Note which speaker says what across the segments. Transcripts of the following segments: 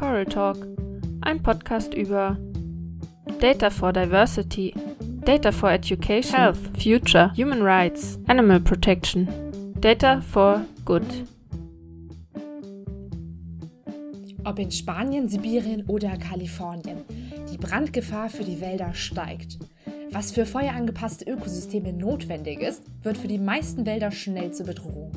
Speaker 1: Coral Talk, ein Podcast über Data for Diversity, Data for Education, Health, Future, Human Rights, Animal Protection, Data for Good.
Speaker 2: Ob in Spanien, Sibirien oder Kalifornien, die Brandgefahr für die Wälder steigt. Was für feuerangepasste Ökosysteme notwendig ist, wird für die meisten Wälder schnell zur Bedrohung.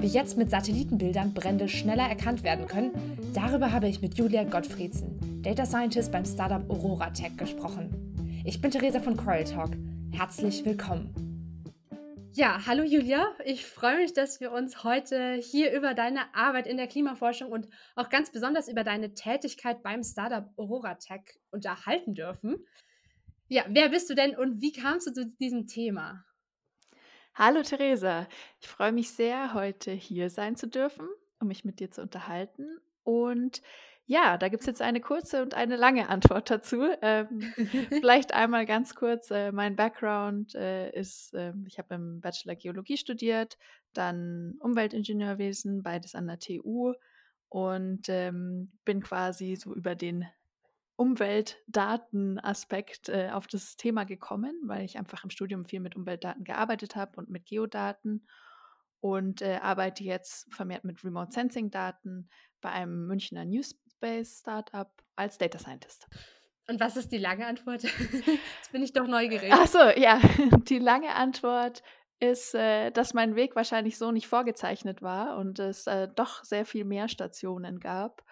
Speaker 2: Wie jetzt mit Satellitenbildern Brände schneller erkannt werden können, darüber habe ich mit Julia Gottfriedsen, Data Scientist beim Startup Aurora Tech, gesprochen. Ich bin Theresa von Coral Talk. Herzlich willkommen. Ja, hallo Julia. Ich freue mich, dass wir uns heute hier über deine Arbeit in der Klimaforschung und auch ganz besonders über deine Tätigkeit beim Startup Aurora Tech unterhalten dürfen. Ja, wer bist du denn und wie kamst du zu diesem Thema?
Speaker 1: Hallo Theresa, ich freue mich sehr, heute hier sein zu dürfen, um mich mit dir zu unterhalten. Und ja, da gibt es jetzt eine kurze und eine lange Antwort dazu. Ähm, vielleicht einmal ganz kurz, äh, mein Background äh, ist, äh, ich habe im Bachelor Geologie studiert, dann Umweltingenieurwesen, beides an der TU und ähm, bin quasi so über den Umweltdatenaspekt äh, auf das Thema gekommen, weil ich einfach im Studium viel mit Umweltdaten gearbeitet habe und mit Geodaten und äh, arbeite jetzt vermehrt mit Remote Sensing Daten bei einem Münchner Newspace Startup als Data Scientist.
Speaker 2: Und was ist die lange Antwort? Jetzt bin ich doch neugierig.
Speaker 1: Ach so, ja, die lange Antwort ist, äh, dass mein Weg wahrscheinlich so nicht vorgezeichnet war und es äh, doch sehr viel mehr Stationen gab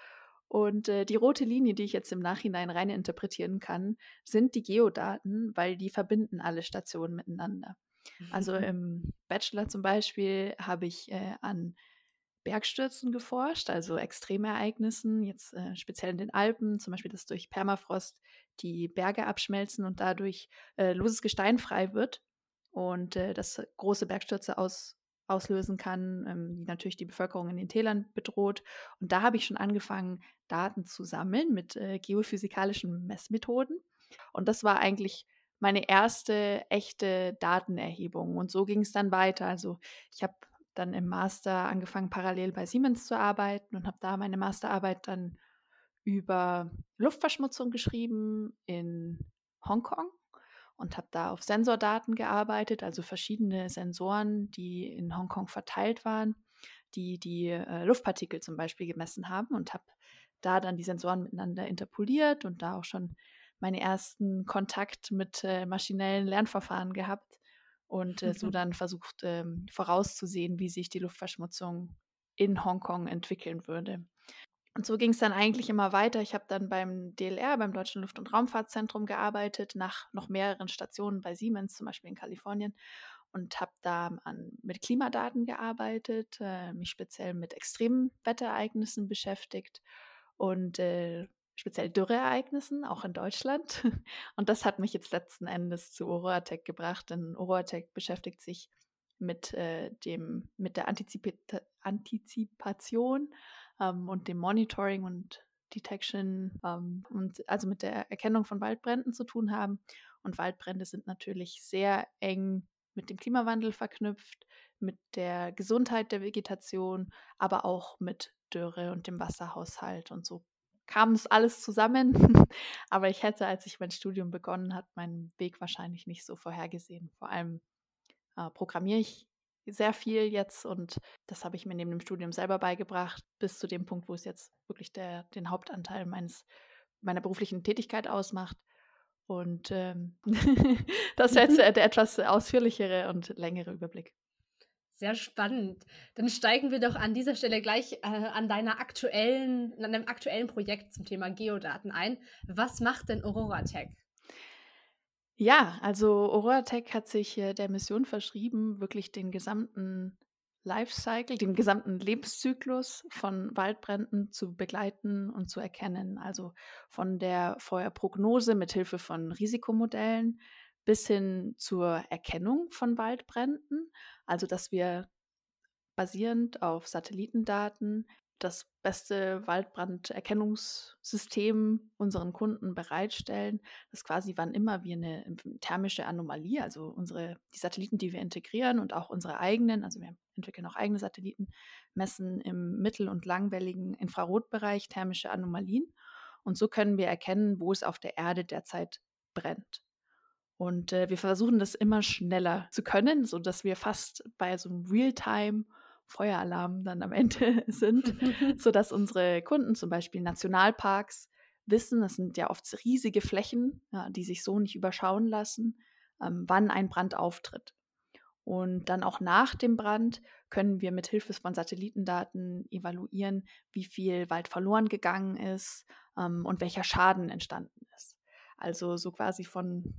Speaker 1: und äh, die rote Linie, die ich jetzt im Nachhinein rein interpretieren kann, sind die Geodaten, weil die verbinden alle Stationen miteinander. Also im Bachelor zum Beispiel habe ich äh, an Bergstürzen geforscht, also Extremereignissen, jetzt äh, speziell in den Alpen, zum Beispiel, dass durch Permafrost die Berge abschmelzen und dadurch äh, loses Gestein frei wird und äh, das große Bergstürze aus, auslösen kann, ähm, die natürlich die Bevölkerung in den Tälern bedroht. Und da habe ich schon angefangen, Daten zu sammeln mit äh, geophysikalischen Messmethoden. Und das war eigentlich meine erste echte Datenerhebung. Und so ging es dann weiter. Also ich habe dann im Master angefangen, parallel bei Siemens zu arbeiten und habe da meine Masterarbeit dann über Luftverschmutzung geschrieben in Hongkong und habe da auf Sensordaten gearbeitet, also verschiedene Sensoren, die in Hongkong verteilt waren, die die äh, Luftpartikel zum Beispiel gemessen haben und habe da dann die Sensoren miteinander interpoliert und da auch schon meinen ersten Kontakt mit äh, maschinellen Lernverfahren gehabt und äh, so dann versucht ähm, vorauszusehen, wie sich die Luftverschmutzung in Hongkong entwickeln würde. Und so ging es dann eigentlich immer weiter. Ich habe dann beim DLR, beim Deutschen Luft- und Raumfahrtzentrum gearbeitet, nach noch mehreren Stationen bei Siemens, zum Beispiel in Kalifornien, und habe da an, mit Klimadaten gearbeitet, äh, mich speziell mit extremen Wetterereignissen beschäftigt und äh, speziell Dürreereignissen, auch in Deutschland. Und das hat mich jetzt letzten Endes zu Oroatec gebracht, denn Oroatec beschäftigt sich mit, äh, dem, mit der Antizip Antizipation ähm, und dem Monitoring und Detection ähm, und also mit der Erkennung von Waldbränden zu tun haben. Und Waldbrände sind natürlich sehr eng mit dem Klimawandel verknüpft, mit der Gesundheit der Vegetation, aber auch mit Dürre und dem Wasserhaushalt. Und so kam es alles zusammen. aber ich hätte, als ich mein Studium begonnen hat, meinen Weg wahrscheinlich nicht so vorhergesehen. Vor allem äh, programmiere ich sehr viel jetzt und das habe ich mir neben dem Studium selber beigebracht, bis zu dem Punkt, wo es jetzt wirklich der, den Hauptanteil meines, meiner beruflichen Tätigkeit ausmacht. Und ähm, das wäre jetzt der etwas ausführlichere und längere Überblick.
Speaker 2: Sehr spannend. Dann steigen wir doch an dieser Stelle gleich äh, an deiner aktuellen, an deinem aktuellen Projekt zum Thema Geodaten ein. Was macht denn Aurora Tech?
Speaker 1: Ja, also Aurora Tech hat sich äh, der Mission verschrieben, wirklich den gesamten Lifecycle, den gesamten Lebenszyklus von Waldbränden zu begleiten und zu erkennen. Also von der Feuerprognose mit Hilfe von Risikomodellen bis hin zur Erkennung von Waldbränden. Also dass wir basierend auf Satellitendaten das beste Waldbranderkennungssystem unseren Kunden bereitstellen, dass quasi wann immer wir eine thermische Anomalie, also unsere die Satelliten, die wir integrieren und auch unsere eigenen, also wir entwickeln auch eigene Satelliten, messen im mittel- und langwelligen Infrarotbereich thermische Anomalien und so können wir erkennen, wo es auf der Erde derzeit brennt. Und äh, wir versuchen das immer schneller zu können, sodass wir fast bei so einem Realtime Feueralarm dann am Ende sind, sodass unsere Kunden, zum Beispiel Nationalparks, wissen, das sind ja oft riesige Flächen, ja, die sich so nicht überschauen lassen, ähm, wann ein Brand auftritt. Und dann auch nach dem Brand können wir mit Hilfe von Satellitendaten evaluieren, wie viel Wald verloren gegangen ist ähm, und welcher Schaden entstanden ist. Also so quasi von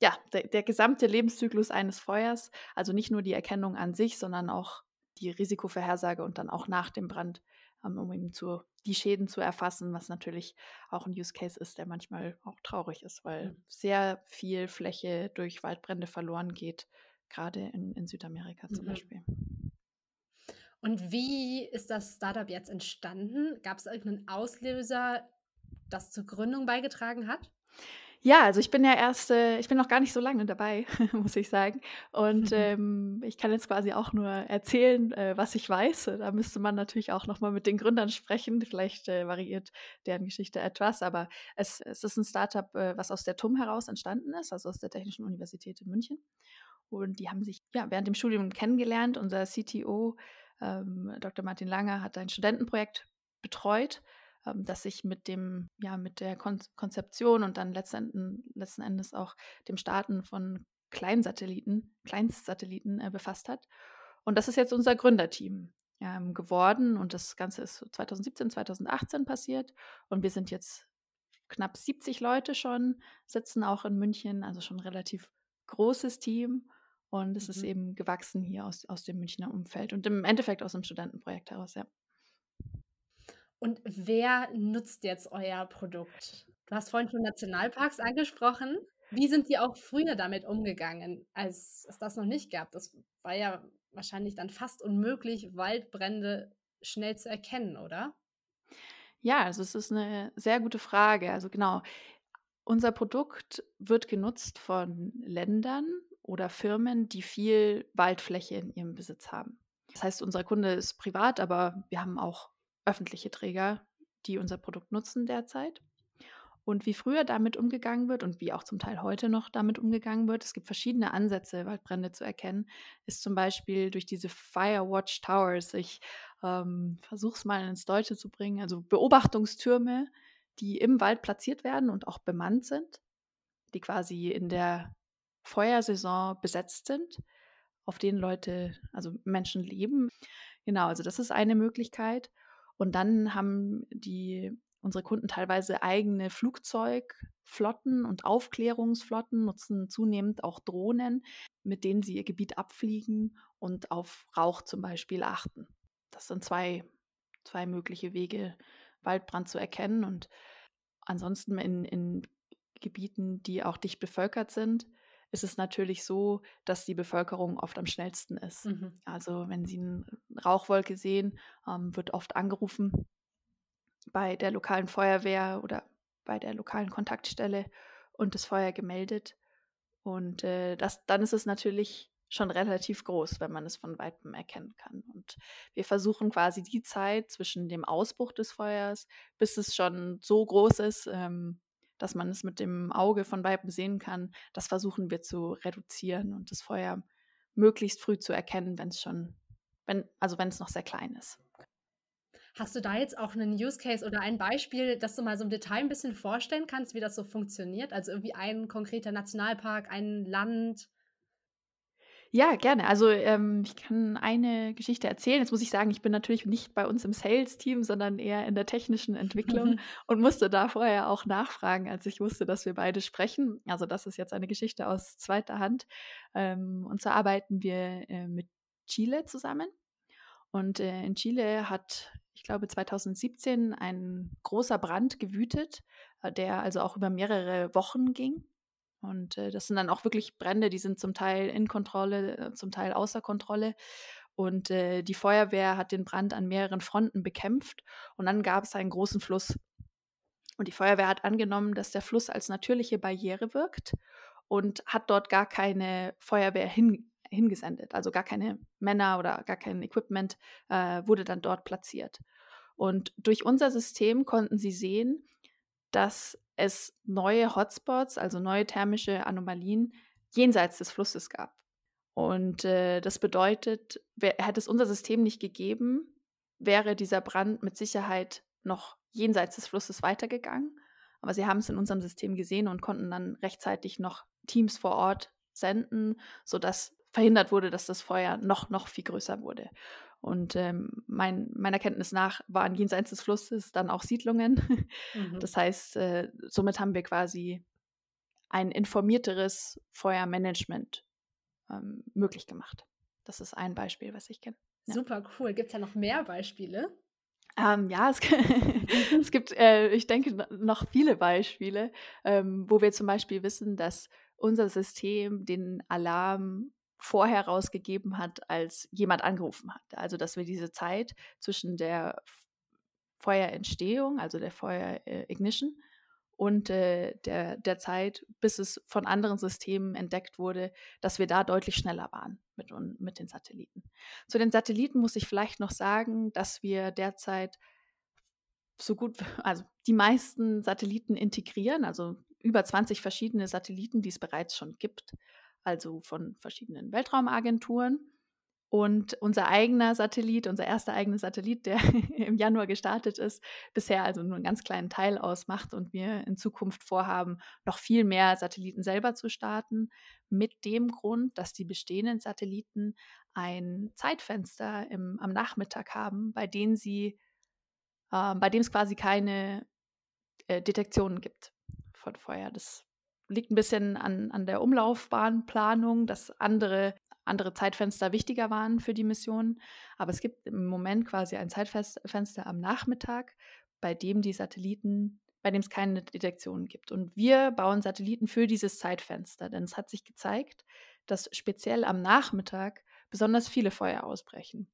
Speaker 1: ja, der, der gesamte Lebenszyklus eines Feuers, also nicht nur die Erkennung an sich, sondern auch die Risikovorhersage und dann auch nach dem Brand, ähm, um eben zu, die Schäden zu erfassen, was natürlich auch ein Use Case ist, der manchmal auch traurig ist, weil mhm. sehr viel Fläche durch Waldbrände verloren geht, gerade in, in Südamerika zum mhm. Beispiel.
Speaker 2: Und wie ist das Startup jetzt entstanden? Gab es irgendeinen Auslöser, das zur Gründung beigetragen hat?
Speaker 1: Ja, also ich bin ja erst, äh, ich bin noch gar nicht so lange dabei, muss ich sagen. Und mhm. ähm, ich kann jetzt quasi auch nur erzählen, äh, was ich weiß. Da müsste man natürlich auch nochmal mit den Gründern sprechen. Vielleicht äh, variiert deren Geschichte etwas, aber es, es ist ein Startup, äh, was aus der TUM heraus entstanden ist, also aus der Technischen Universität in München. Und die haben sich ja während dem Studium kennengelernt. Unser CTO, ähm, Dr. Martin Langer, hat ein Studentenprojekt betreut ähm, das sich mit dem, ja, mit der Kon Konzeption und dann letzten, letzten Endes auch dem Starten von Kleinsatelliten, Kleinstsatelliten äh, befasst hat. Und das ist jetzt unser Gründerteam ähm, geworden und das Ganze ist 2017, 2018 passiert und wir sind jetzt knapp 70 Leute schon, sitzen auch in München, also schon ein relativ großes Team und es mhm. ist eben gewachsen hier aus, aus dem Münchner Umfeld und im Endeffekt aus dem Studentenprojekt heraus, ja.
Speaker 2: Und wer nutzt jetzt euer Produkt? Du hast vorhin schon Nationalparks angesprochen. Wie sind die auch früher damit umgegangen, als es das noch nicht gab? Das war ja wahrscheinlich dann fast unmöglich, Waldbrände schnell zu erkennen, oder?
Speaker 1: Ja, also es ist eine sehr gute Frage. Also genau, unser Produkt wird genutzt von Ländern oder Firmen, die viel Waldfläche in ihrem Besitz haben. Das heißt, unser Kunde ist privat, aber wir haben auch öffentliche Träger, die unser Produkt nutzen derzeit. Und wie früher damit umgegangen wird und wie auch zum Teil heute noch damit umgegangen wird, es gibt verschiedene Ansätze, Waldbrände zu erkennen, ist zum Beispiel durch diese Firewatch Towers. Ich ähm, versuche es mal ins Deutsche zu bringen, also Beobachtungstürme, die im Wald platziert werden und auch bemannt sind, die quasi in der Feuersaison besetzt sind, auf denen Leute, also Menschen leben. Genau, also das ist eine Möglichkeit. Und dann haben die unsere Kunden teilweise eigene Flugzeugflotten und Aufklärungsflotten, nutzen zunehmend auch Drohnen, mit denen sie ihr Gebiet abfliegen und auf Rauch zum Beispiel achten. Das sind zwei, zwei mögliche Wege, Waldbrand zu erkennen. Und ansonsten in, in Gebieten, die auch dicht bevölkert sind, ist es natürlich so, dass die Bevölkerung oft am schnellsten ist. Mhm. Also wenn Sie eine Rauchwolke sehen, ähm, wird oft angerufen bei der lokalen Feuerwehr oder bei der lokalen Kontaktstelle und das Feuer gemeldet. Und äh, das, dann ist es natürlich schon relativ groß, wenn man es von weitem erkennen kann. Und wir versuchen quasi die Zeit zwischen dem Ausbruch des Feuers, bis es schon so groß ist, ähm, dass man es mit dem Auge von Weitem sehen kann, das versuchen wir zu reduzieren und das Feuer möglichst früh zu erkennen, wenn es schon, wenn, also wenn es noch sehr klein ist.
Speaker 2: Hast du da jetzt auch einen Use Case oder ein Beispiel, das du mal so im Detail ein bisschen vorstellen kannst, wie das so funktioniert? Also irgendwie ein konkreter Nationalpark, ein Land,
Speaker 1: ja, gerne. Also ähm, ich kann eine Geschichte erzählen. Jetzt muss ich sagen, ich bin natürlich nicht bei uns im Sales-Team, sondern eher in der technischen Entwicklung und musste da vorher auch nachfragen, als ich wusste, dass wir beide sprechen. Also das ist jetzt eine Geschichte aus zweiter Hand. Ähm, und zwar arbeiten wir äh, mit Chile zusammen. Und äh, in Chile hat, ich glaube, 2017 ein großer Brand gewütet, äh, der also auch über mehrere Wochen ging. Und äh, das sind dann auch wirklich Brände, die sind zum Teil in Kontrolle, äh, zum Teil außer Kontrolle. und äh, die Feuerwehr hat den Brand an mehreren Fronten bekämpft und dann gab es einen großen Fluss. Und die Feuerwehr hat angenommen, dass der Fluss als natürliche Barriere wirkt und hat dort gar keine Feuerwehr hin, hingesendet. Also gar keine Männer oder gar kein Equipment äh, wurde dann dort platziert. Und durch unser System konnten sie sehen, dass es neue Hotspots, also neue thermische Anomalien jenseits des Flusses gab. Und äh, das bedeutet, wär, hätte es unser System nicht gegeben, wäre dieser Brand mit Sicherheit noch jenseits des Flusses weitergegangen. Aber sie haben es in unserem System gesehen und konnten dann rechtzeitig noch Teams vor Ort senden, sodass verhindert wurde, dass das Feuer noch, noch viel größer wurde. Und ähm, mein, meiner Kenntnis nach waren jenseits des Flusses dann auch Siedlungen. Mhm. Das heißt, äh, somit haben wir quasi ein informierteres Feuermanagement ähm, möglich gemacht. Das ist ein Beispiel, was ich kenne.
Speaker 2: Ja. Super cool. Gibt es ja noch mehr Beispiele?
Speaker 1: Ähm, ja, es, es gibt, äh, ich denke, noch viele Beispiele, ähm, wo wir zum Beispiel wissen, dass unser System den Alarm vorher rausgegeben hat, als jemand angerufen hat. Also, dass wir diese Zeit zwischen der Feuerentstehung, also der Feuer-Ignition, und äh, der, der Zeit, bis es von anderen Systemen entdeckt wurde, dass wir da deutlich schneller waren mit, mit den Satelliten. Zu den Satelliten muss ich vielleicht noch sagen, dass wir derzeit so gut, also die meisten Satelliten integrieren, also über 20 verschiedene Satelliten, die es bereits schon gibt, also von verschiedenen Weltraumagenturen. Und unser eigener Satellit, unser erster eigener Satellit, der im Januar gestartet ist, bisher also nur einen ganz kleinen Teil ausmacht und wir in Zukunft vorhaben, noch viel mehr Satelliten selber zu starten, mit dem Grund, dass die bestehenden Satelliten ein Zeitfenster im, am Nachmittag haben, bei denen sie, äh, bei dem es quasi keine äh, Detektionen gibt von Feuer. Das liegt ein bisschen an, an der Umlaufbahnplanung, dass andere andere Zeitfenster wichtiger waren für die Mission. Aber es gibt im Moment quasi ein Zeitfenster am Nachmittag, bei dem die Satelliten, bei dem es keine Detektionen gibt. Und wir bauen Satelliten für dieses Zeitfenster, denn es hat sich gezeigt, dass speziell am Nachmittag besonders viele Feuer ausbrechen.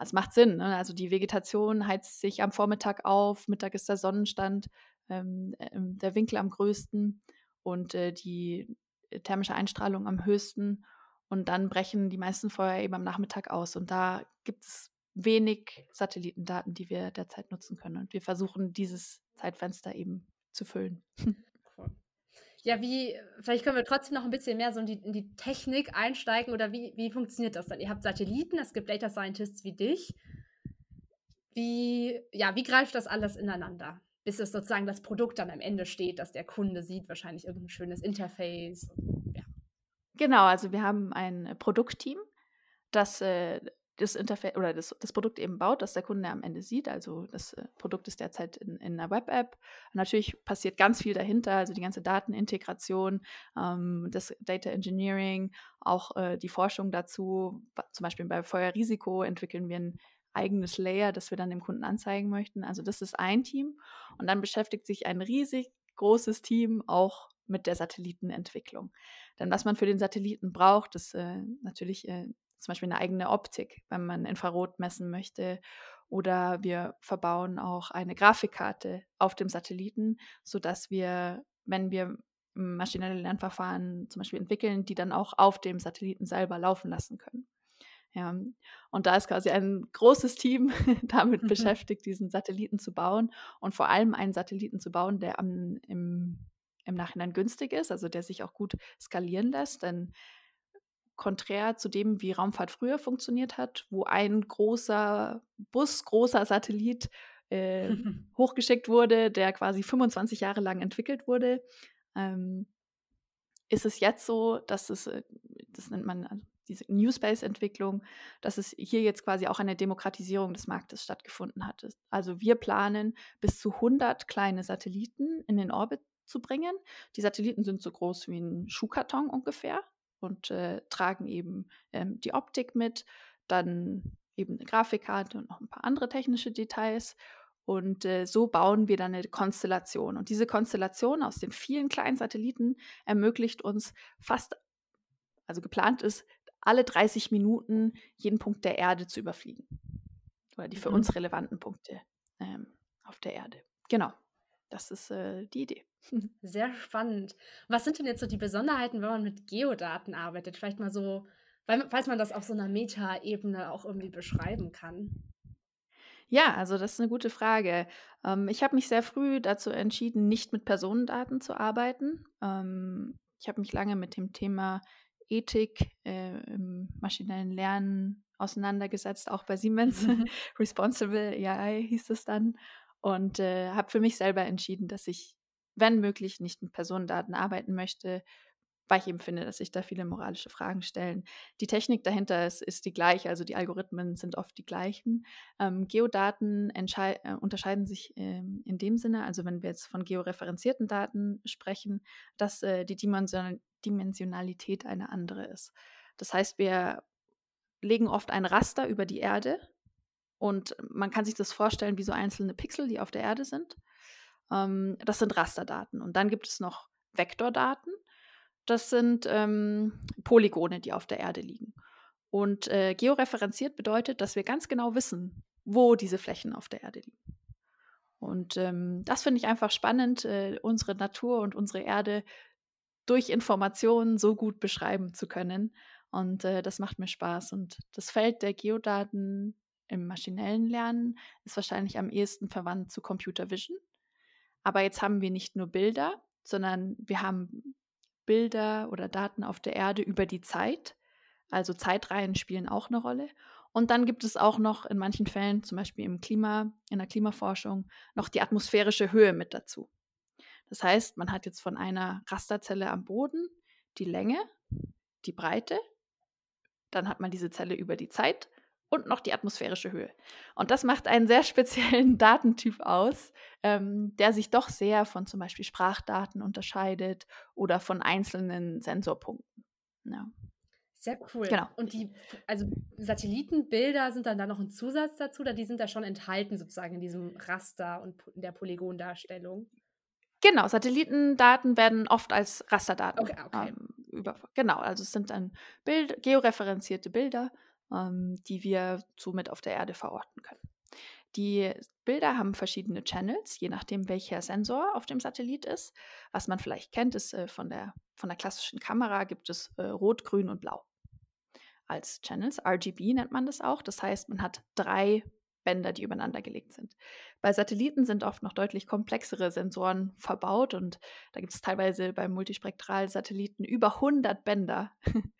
Speaker 1: Es macht Sinn, ne? also die Vegetation heizt sich am Vormittag auf, Mittag ist der Sonnenstand, ähm, äh, der Winkel am größten und äh, die thermische Einstrahlung am höchsten. Und dann brechen die meisten Feuer eben am Nachmittag aus. Und da gibt es wenig Satellitendaten, die wir derzeit nutzen können. Und wir versuchen, dieses Zeitfenster eben zu füllen.
Speaker 2: Ja, wie, vielleicht können wir trotzdem noch ein bisschen mehr so in die, in die Technik einsteigen oder wie, wie funktioniert das dann? Ihr habt Satelliten, es gibt Data Scientists wie dich. Wie, ja, wie greift das alles ineinander? Bis es sozusagen das Produkt dann am Ende steht, dass der Kunde sieht, wahrscheinlich irgendein schönes Interface. Ja.
Speaker 1: Genau, also wir haben ein äh, Produktteam, das äh, das Interface oder das, das Produkt eben baut, das der Kunde am Ende sieht. Also das äh, Produkt ist derzeit in, in einer Web-App. Natürlich passiert ganz viel dahinter, also die ganze Datenintegration, ähm, das Data Engineering, auch äh, die Forschung dazu. Zum Beispiel bei Feuerrisiko entwickeln wir ein eigenes Layer, das wir dann dem Kunden anzeigen möchten. Also das ist ein Team. Und dann beschäftigt sich ein riesig großes Team auch mit der Satellitenentwicklung. Denn was man für den Satelliten braucht, ist äh, natürlich äh, zum Beispiel eine eigene Optik, wenn man Infrarot messen möchte. Oder wir verbauen auch eine Grafikkarte auf dem Satelliten, sodass wir, wenn wir maschinelle Lernverfahren zum Beispiel entwickeln, die dann auch auf dem Satelliten selber laufen lassen können. Ja, und da ist quasi ein großes Team damit mhm. beschäftigt, diesen Satelliten zu bauen und vor allem einen Satelliten zu bauen, der am, im im Nachhinein günstig ist, also der sich auch gut skalieren lässt. Denn konträr zu dem, wie Raumfahrt früher funktioniert hat, wo ein großer Bus, großer Satellit äh, hochgeschickt wurde, der quasi 25 Jahre lang entwickelt wurde, ähm, ist es jetzt so, dass es, äh, das nennt man also diese New Space-Entwicklung, dass es hier jetzt quasi auch eine Demokratisierung des Marktes stattgefunden hat. Also wir planen bis zu 100 kleine Satelliten in den Orbit zu bringen. Die Satelliten sind so groß wie ein Schuhkarton ungefähr und äh, tragen eben ähm, die Optik mit, dann eben eine Grafikkarte und noch ein paar andere technische Details. Und äh, so bauen wir dann eine Konstellation. Und diese Konstellation aus den vielen kleinen Satelliten ermöglicht uns fast, also geplant ist, alle 30 Minuten jeden Punkt der Erde zu überfliegen. Oder die für
Speaker 2: Mhm.
Speaker 1: uns relevanten Punkte ähm, auf der Erde. Genau, das ist äh, die Idee.
Speaker 2: Sehr spannend. Was sind denn jetzt so die Besonderheiten, wenn man mit Geodaten arbeitet? Vielleicht mal so, weil, falls man das auf so einer Meta-Ebene auch irgendwie beschreiben kann.
Speaker 1: Ja, also das ist eine gute Frage. Ähm, ich habe mich sehr früh dazu entschieden, nicht mit Personendaten zu arbeiten. Ähm, ich habe mich lange mit dem Thema Ethik äh, im maschinellen Lernen auseinandergesetzt, auch bei Siemens. Responsible AI hieß es dann. Und äh, habe für mich selber entschieden, dass ich, wenn möglich, nicht mit Personendaten arbeiten möchte, weil ich eben finde, dass sich da viele moralische Fragen stellen. Die Technik dahinter ist, ist die gleiche, also die Algorithmen sind oft die gleichen. Ähm, Geodaten äh, unterscheiden sich ähm, in dem Sinne, also wenn wir jetzt von georeferenzierten Daten sprechen, dass äh, die Dimension Dimensionalität eine andere ist. Das heißt, wir legen oft ein Raster über die Erde und man kann sich das vorstellen wie so einzelne Pixel, die auf der Erde sind. Ähm, das sind Rasterdaten. Und dann gibt es noch Vektordaten. Das sind ähm, Polygone, die auf der Erde liegen. Und äh, georeferenziert bedeutet, dass wir ganz genau wissen, wo diese Flächen auf der Erde liegen. Und ähm, das finde ich einfach spannend, äh, unsere Natur und unsere Erde durch Informationen so gut beschreiben zu können. Und äh, das macht mir Spaß. Und das Feld der Geodaten im maschinellen Lernen ist wahrscheinlich am ehesten verwandt zu Computer Vision. Aber jetzt haben wir nicht nur Bilder, sondern wir haben Bilder oder Daten auf der Erde über die Zeit. Also Zeitreihen spielen auch eine Rolle. Und dann gibt es auch noch in manchen Fällen, zum Beispiel im Klima, in der Klimaforschung, noch die atmosphärische Höhe mit dazu. Das heißt, man hat jetzt von einer Rasterzelle am Boden die Länge, die Breite, dann hat man diese Zelle über die Zeit und noch die atmosphärische Höhe. Und das macht einen sehr speziellen Datentyp aus, ähm, der sich doch sehr von zum Beispiel Sprachdaten unterscheidet oder von einzelnen Sensorpunkten. Ja.
Speaker 2: Sehr cool.
Speaker 1: Genau.
Speaker 2: Und die, also Satellitenbilder sind dann da noch ein Zusatz dazu, oder die sind da schon enthalten sozusagen in diesem Raster und in der Polygondarstellung?
Speaker 1: Genau, Satellitendaten werden oft als Rasterdaten
Speaker 2: okay, okay.
Speaker 1: Ähm, über. Genau, also es sind dann Bild, georeferenzierte Bilder, ähm, die wir somit auf der Erde verorten können. Die Bilder haben verschiedene Channels, je nachdem, welcher Sensor auf dem Satellit ist. Was man vielleicht kennt, ist äh, von, der, von der klassischen Kamera gibt es äh, Rot, Grün und Blau als Channels. RGB nennt man das auch. Das heißt, man hat drei Bänder, die übereinander gelegt sind. Bei Satelliten sind oft noch deutlich komplexere Sensoren verbaut und da gibt es teilweise bei Multispektralsatelliten über 100 Bänder.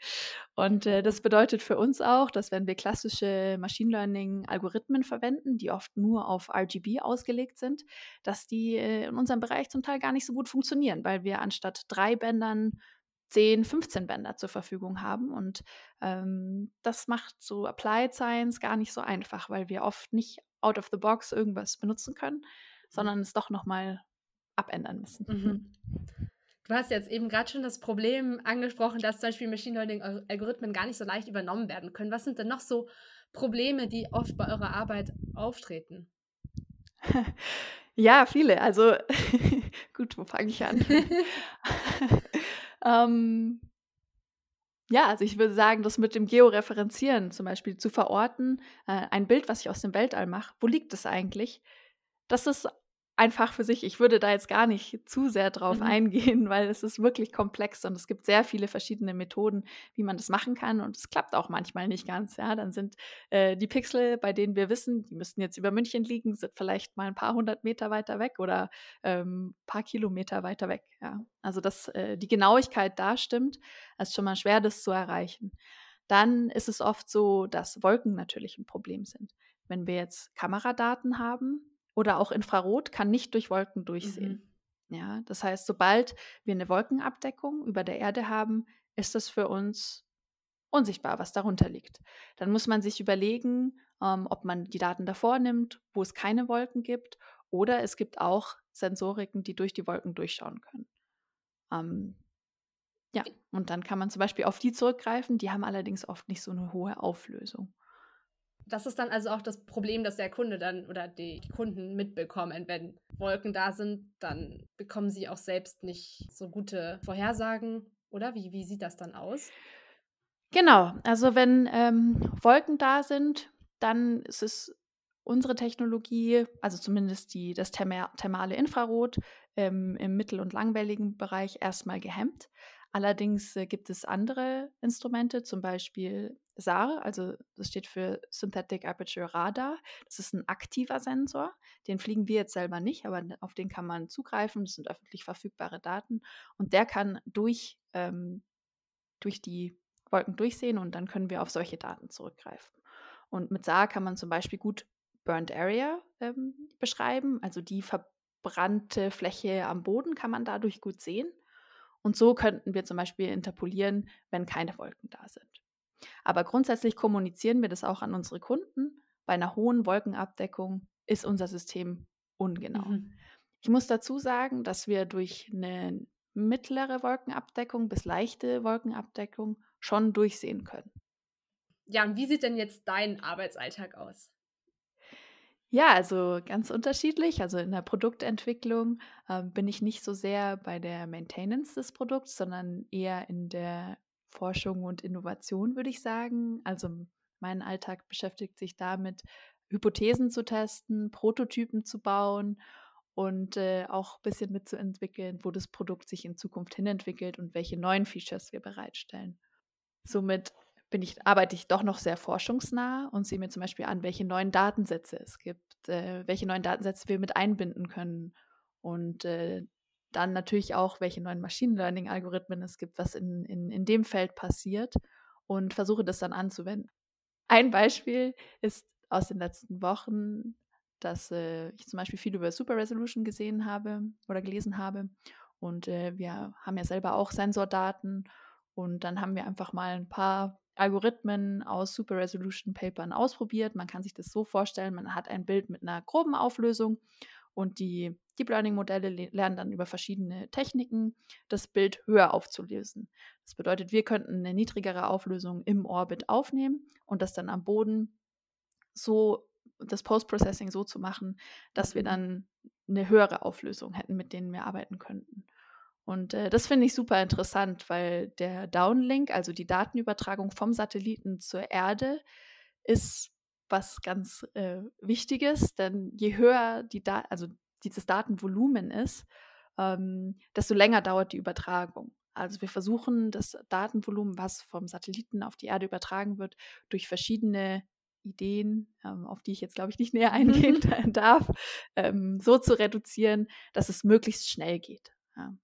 Speaker 1: und äh, das bedeutet für uns auch, dass wenn wir klassische Machine Learning-Algorithmen verwenden, die oft nur auf RGB ausgelegt sind, dass die äh, in unserem Bereich zum Teil gar nicht so gut funktionieren, weil wir anstatt drei Bändern 10, 15 Bänder zur Verfügung haben. Und ähm, das macht so Applied Science gar nicht so einfach, weil wir oft nicht out of the box irgendwas benutzen können, sondern es doch nochmal abändern müssen.
Speaker 2: Mhm. Du hast jetzt eben gerade schon das Problem angesprochen, dass zum Beispiel Machine Learning-Algorithmen gar nicht so leicht übernommen werden können. Was sind denn noch so Probleme, die oft bei eurer Arbeit auftreten?
Speaker 1: Ja, viele. Also gut, wo fange ich an? ähm, ja, also ich würde sagen, das mit dem Georeferenzieren zum Beispiel zu verorten, äh, ein Bild, was ich aus dem Weltall mache, wo liegt es eigentlich? Das ist einfach für sich. Ich würde da jetzt gar nicht zu sehr drauf
Speaker 2: Mhm.
Speaker 1: eingehen, weil es ist wirklich komplex und es gibt sehr viele verschiedene Methoden, wie man das machen kann und es klappt auch manchmal nicht ganz. Ja, dann sind äh, die Pixel, bei denen wir wissen, die müssten jetzt über München liegen, sind vielleicht mal ein paar hundert Meter weiter weg oder ähm, paar Kilometer weiter weg. Ja, also dass äh, die Genauigkeit da stimmt, ist schon mal schwer, das zu erreichen. Dann ist es oft so, dass Wolken natürlich ein Problem sind. Wenn wir jetzt Kameradaten haben, oder auch Infrarot kann nicht durch Wolken durchsehen. Mhm. Ja, das heißt, sobald wir eine Wolkenabdeckung über der Erde haben, ist es für uns unsichtbar, was darunter liegt. Dann muss man sich überlegen, ähm, ob man die Daten davor nimmt, wo es keine Wolken gibt, oder es gibt auch Sensoriken, die durch die Wolken durchschauen können. Ähm, ja, und dann kann man zum Beispiel auf die zurückgreifen, die haben allerdings oft nicht so eine hohe Auflösung.
Speaker 2: Das ist dann also auch das Problem, dass der Kunde dann oder die, Kunden mitbekommen. Wenn Wolken da sind, dann bekommen sie auch selbst nicht so gute Vorhersagen, oder? Wie, wie sieht das dann aus?
Speaker 1: Genau, also wenn ähm, Wolken da sind, dann ist es unsere Technologie, also zumindest die, das thermale Infrarot ähm, im mittel- und langwelligen Bereich erstmal gehemmt. Allerdings äh, gibt es andere Instrumente, zum Beispiel SAR, also das steht für Synthetic Aperture Radar. Das ist ein aktiver Sensor. Den fliegen wir jetzt selber nicht, aber auf den kann man zugreifen. Das sind öffentlich verfügbare Daten. Und der kann durch, ähm, durch die Wolken durchsehen und dann können wir auf solche Daten zurückgreifen. Und mit SAR kann man zum Beispiel gut Burnt Area ähm, beschreiben, also die verbrannte Fläche am Boden kann man dadurch gut sehen. Und so könnten wir zum Beispiel interpolieren, wenn keine Wolken da sind. Aber grundsätzlich kommunizieren wir das auch an unsere Kunden. Bei einer hohen Wolkenabdeckung ist unser System ungenau. Mhm. Ich muss dazu sagen, dass wir durch eine mittlere Wolkenabdeckung bis leichte Wolkenabdeckung schon durchsehen können.
Speaker 2: Ja, und wie sieht denn jetzt dein Arbeitsalltag aus?
Speaker 1: Ja, also ganz unterschiedlich. Also in der Produktentwicklung äh, bin ich nicht so sehr bei der Maintenance des Produkts, sondern eher in der Forschung und Innovation, würde ich sagen. Also mein Alltag beschäftigt sich damit, Hypothesen zu testen, Prototypen zu bauen und äh, auch ein bisschen mitzuentwickeln, wo das Produkt sich in Zukunft hinentwickelt und welche neuen Features wir bereitstellen. Somit bin ich, arbeite ich doch noch sehr forschungsnah und sehe mir zum Beispiel an, welche neuen Datensätze es gibt, äh, welche neuen Datensätze wir mit einbinden können und äh, dann natürlich auch, welche neuen Machine Learning-Algorithmen es gibt, was in, in, in dem Feld passiert und versuche das dann anzuwenden. Ein Beispiel ist aus den letzten Wochen, dass äh, ich zum Beispiel viel über Super Resolution gesehen habe oder gelesen habe. Und äh, wir haben ja selber auch Sensordaten und dann haben wir einfach mal ein paar Algorithmen aus Super Resolution Papern ausprobiert. Man kann sich das so vorstellen, man hat ein Bild mit einer groben Auflösung und die Deep Learning Modelle lernen dann über verschiedene Techniken, das Bild höher aufzulösen. Das bedeutet, wir könnten eine niedrigere Auflösung im Orbit aufnehmen und das dann am Boden so, das Post-Processing so zu machen, dass wir mhm. dann eine höhere Auflösung hätten, mit denen wir arbeiten könnten. Und äh, das finde ich super interessant, weil der Downlink, also die Datenübertragung vom Satelliten zur Erde, ist was ganz äh, Wichtiges, denn je höher die da also dieses Datenvolumen ist, ähm, desto länger dauert die Übertragung. Also wir versuchen das Datenvolumen, was vom Satelliten auf die Erde übertragen wird, durch verschiedene Ideen, ähm, auf die ich jetzt glaube ich nicht näher eingehen darf, ähm, so zu reduzieren, dass es möglichst schnell geht. Ja.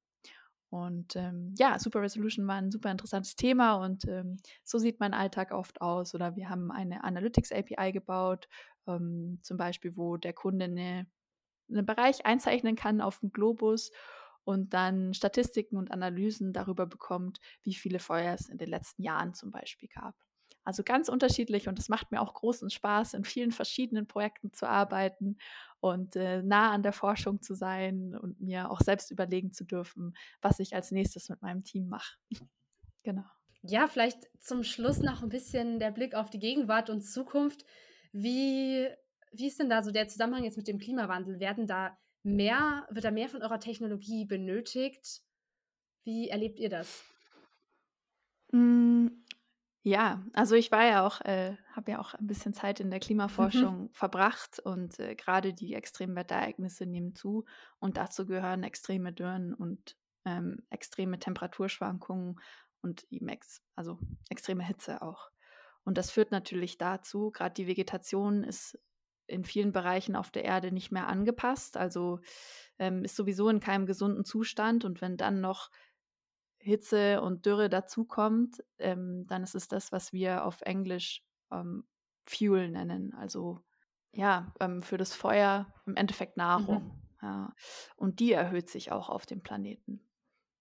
Speaker 1: Und ähm, ja, Super Resolution war ein super interessantes Thema und ähm, so sieht mein Alltag oft aus. Oder wir haben eine Analytics API gebaut, ähm, zum Beispiel, wo der Kunde eine, einen Bereich einzeichnen kann auf dem Globus und dann Statistiken und Analysen darüber bekommt, wie viele Feuer es in den letzten Jahren zum Beispiel gab. Also ganz unterschiedlich und es macht mir auch großen Spaß, in vielen verschiedenen Projekten zu arbeiten und äh, nah an der Forschung zu sein und mir auch selbst überlegen zu dürfen, was ich als nächstes mit meinem Team mache. genau.
Speaker 2: Ja, vielleicht zum Schluss noch ein bisschen der Blick auf die Gegenwart und Zukunft. Wie, wie ist denn da so der Zusammenhang jetzt mit dem Klimawandel? Werden da mehr, wird da mehr von eurer Technologie benötigt? Wie erlebt ihr das?
Speaker 1: Ja, also ich war ja auch, äh, habe ja auch ein bisschen Zeit in der mhm. Klimaforschung verbracht und äh, gerade die extremen Wetterereignisse nehmen zu und dazu gehören extreme Dürren und ähm, extreme Temperaturschwankungen und eben ex also extreme Hitze auch. Und das führt natürlich dazu, gerade die Vegetation ist in vielen Bereichen auf der Erde nicht mehr angepasst, also ähm, ist sowieso in keinem gesunden Zustand und wenn dann noch Hitze und Dürre dazukommt, ähm, dann ist es das, was wir auf Englisch ähm, Fuel nennen. Also ja, ähm, für das Feuer im Endeffekt Nahrung. Mhm. Ja. Und die erhöht sich auch auf dem Planeten.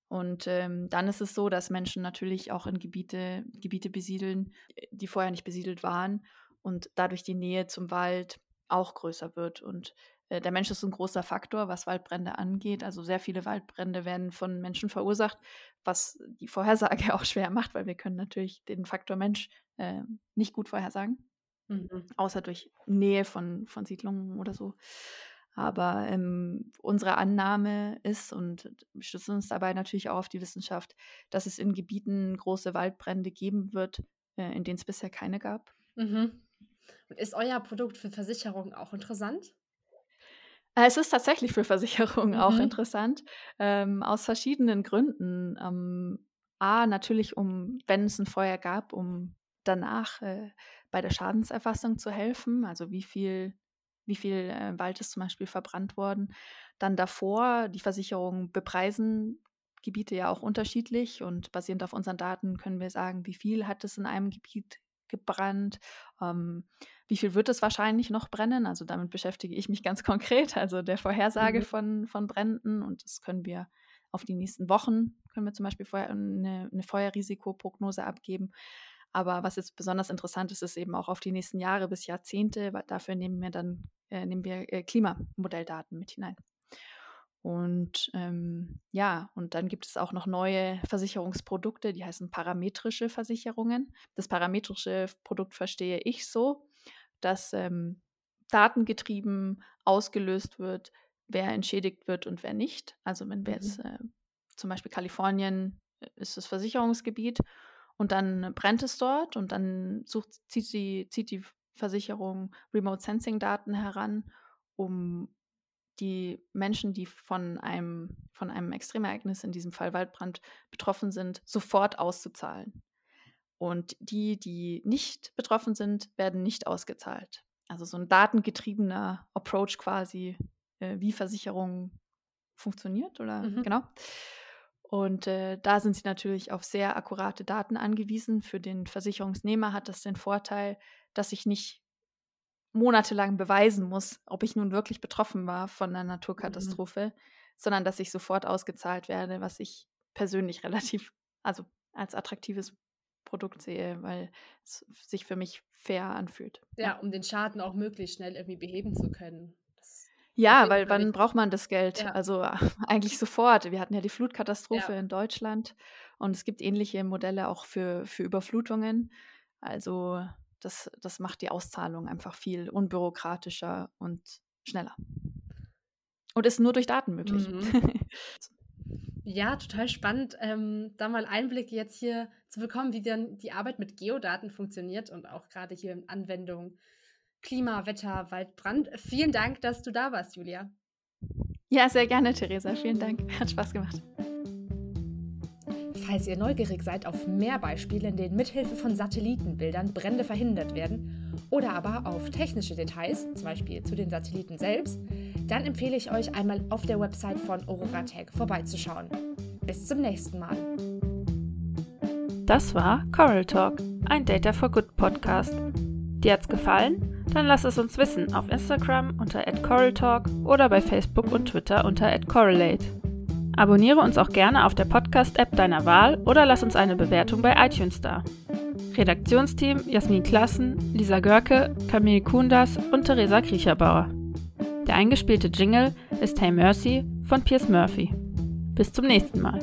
Speaker 1: Und ähm, dann ist es so, dass Menschen natürlich auch in Gebiete, Gebiete besiedeln, die vorher nicht besiedelt waren und dadurch die Nähe zum Wald auch größer wird. Und äh, der Mensch ist ein großer Faktor, was Waldbrände angeht. Also sehr viele Waldbrände werden von Menschen verursacht, was die Vorhersage auch schwer macht, weil wir können natürlich den Faktor Mensch äh, nicht gut vorhersagen, mhm. außer durch Nähe von, von Siedlungen oder so. Aber ähm, unsere Annahme ist, und wir stützen uns dabei natürlich auch auf die Wissenschaft, dass es in Gebieten große Waldbrände geben wird, äh, in denen es bisher keine gab.
Speaker 2: Mhm. Und ist euer Produkt für Versicherungen auch interessant?
Speaker 1: Äh, es ist tatsächlich für Versicherungen mhm. auch interessant, ähm, aus verschiedenen Gründen. Ähm, A, natürlich, um, wenn es ein Feuer gab, um danach äh, bei der Schadenserfassung zu helfen. Also wie viel, wie viel äh, Wald ist zum Beispiel verbrannt worden. Dann davor, die Versicherungen bepreisen Gebiete ja auch unterschiedlich und basierend auf unseren Daten können wir sagen, wie viel hat es in einem Gebiet gebrannt, ähm, wie viel wird es wahrscheinlich noch brennen. Also damit beschäftige ich mich ganz konkret, also der Vorhersage mhm. von, von Bränden und das können wir auf die nächsten Wochen, können wir zum Beispiel eine, eine Feuerrisikoprognose abgeben. Aber was jetzt besonders interessant ist, ist eben auch auf die nächsten Jahre bis Jahrzehnte, weil dafür nehmen wir dann äh, nehmen wir äh, Klimamodelldaten mit hinein. Und ähm, ja, und dann gibt es auch noch neue Versicherungsprodukte, die heißen parametrische Versicherungen. Das parametrische Produkt verstehe ich so, dass ähm, datengetrieben ausgelöst wird, wer entschädigt wird und wer nicht. Also wenn wir mhm. jetzt äh, zum Beispiel Kalifornien äh, ist das Versicherungsgebiet und dann brennt es dort und dann sucht, zieht, sie, zieht die Versicherung Remote Sensing Daten heran, um die Menschen, die von einem, von einem Extremereignis, in diesem Fall Waldbrand, betroffen sind, sofort auszuzahlen. Und die, die nicht betroffen sind, werden nicht ausgezahlt. Also so ein datengetriebener Approach quasi, äh, wie Versicherung funktioniert, oder mhm. genau. Und äh, da sind sie natürlich auf sehr akkurate Daten angewiesen. Für den Versicherungsnehmer hat das den Vorteil, dass ich nicht monatelang beweisen muss, ob ich nun wirklich betroffen war von einer mhm. Naturkatastrophe, mhm. sondern dass ich sofort ausgezahlt werde, was ich persönlich relativ, also als attraktives Produkt sehe, weil es sich für mich fair anfühlt.
Speaker 2: Ja, um den Schaden auch möglichst schnell irgendwie beheben zu können.
Speaker 1: ja, weil wann braucht man das Geld? Ja. Also eigentlich sofort. Wir hatten ja die Flutkatastrophe ja. in Deutschland und es gibt ähnliche Modelle auch für, für Überflutungen. Also das, das macht die Auszahlung einfach viel unbürokratischer und schneller. Und ist nur durch Daten möglich. Mhm.
Speaker 2: Ja, total spannend, ähm, da mal Einblicke jetzt hier zu bekommen, wie dann die Arbeit mit Geodaten funktioniert und auch gerade hier in Anwendung Klima, Wetter, Wald, Brand. Vielen Dank, dass du da warst, Julia.
Speaker 1: Ja, sehr gerne, Theresa. Vielen Dank. Hat Spaß gemacht.
Speaker 2: Falls ihr neugierig seid auf mehr Beispiele, in denen mithilfe von Satellitenbildern Brände verhindert werden oder aber auf technische Details, zum Beispiel zu den Satelliten selbst, dann empfehle ich euch einmal auf der Website von Aurora Tech vorbeizuschauen. Bis zum nächsten Mal.
Speaker 3: Das war Coral Talk, ein Data for Good Podcast. Dir hat's gefallen? Dann lass es uns wissen auf Instagram unter @coraltalk oder bei Facebook und Twitter unter @correlate. Abonniere uns auch gerne auf der Podcast-App deiner Wahl oder lass uns eine Bewertung bei iTunes da. Redaktionsteam Jasmin Klassen, Lisa Görke, Camille Kundas und Theresa Kriecherbauer. Der eingespielte Jingle ist Hey Mercy von Piers Murphy. Bis zum nächsten Mal.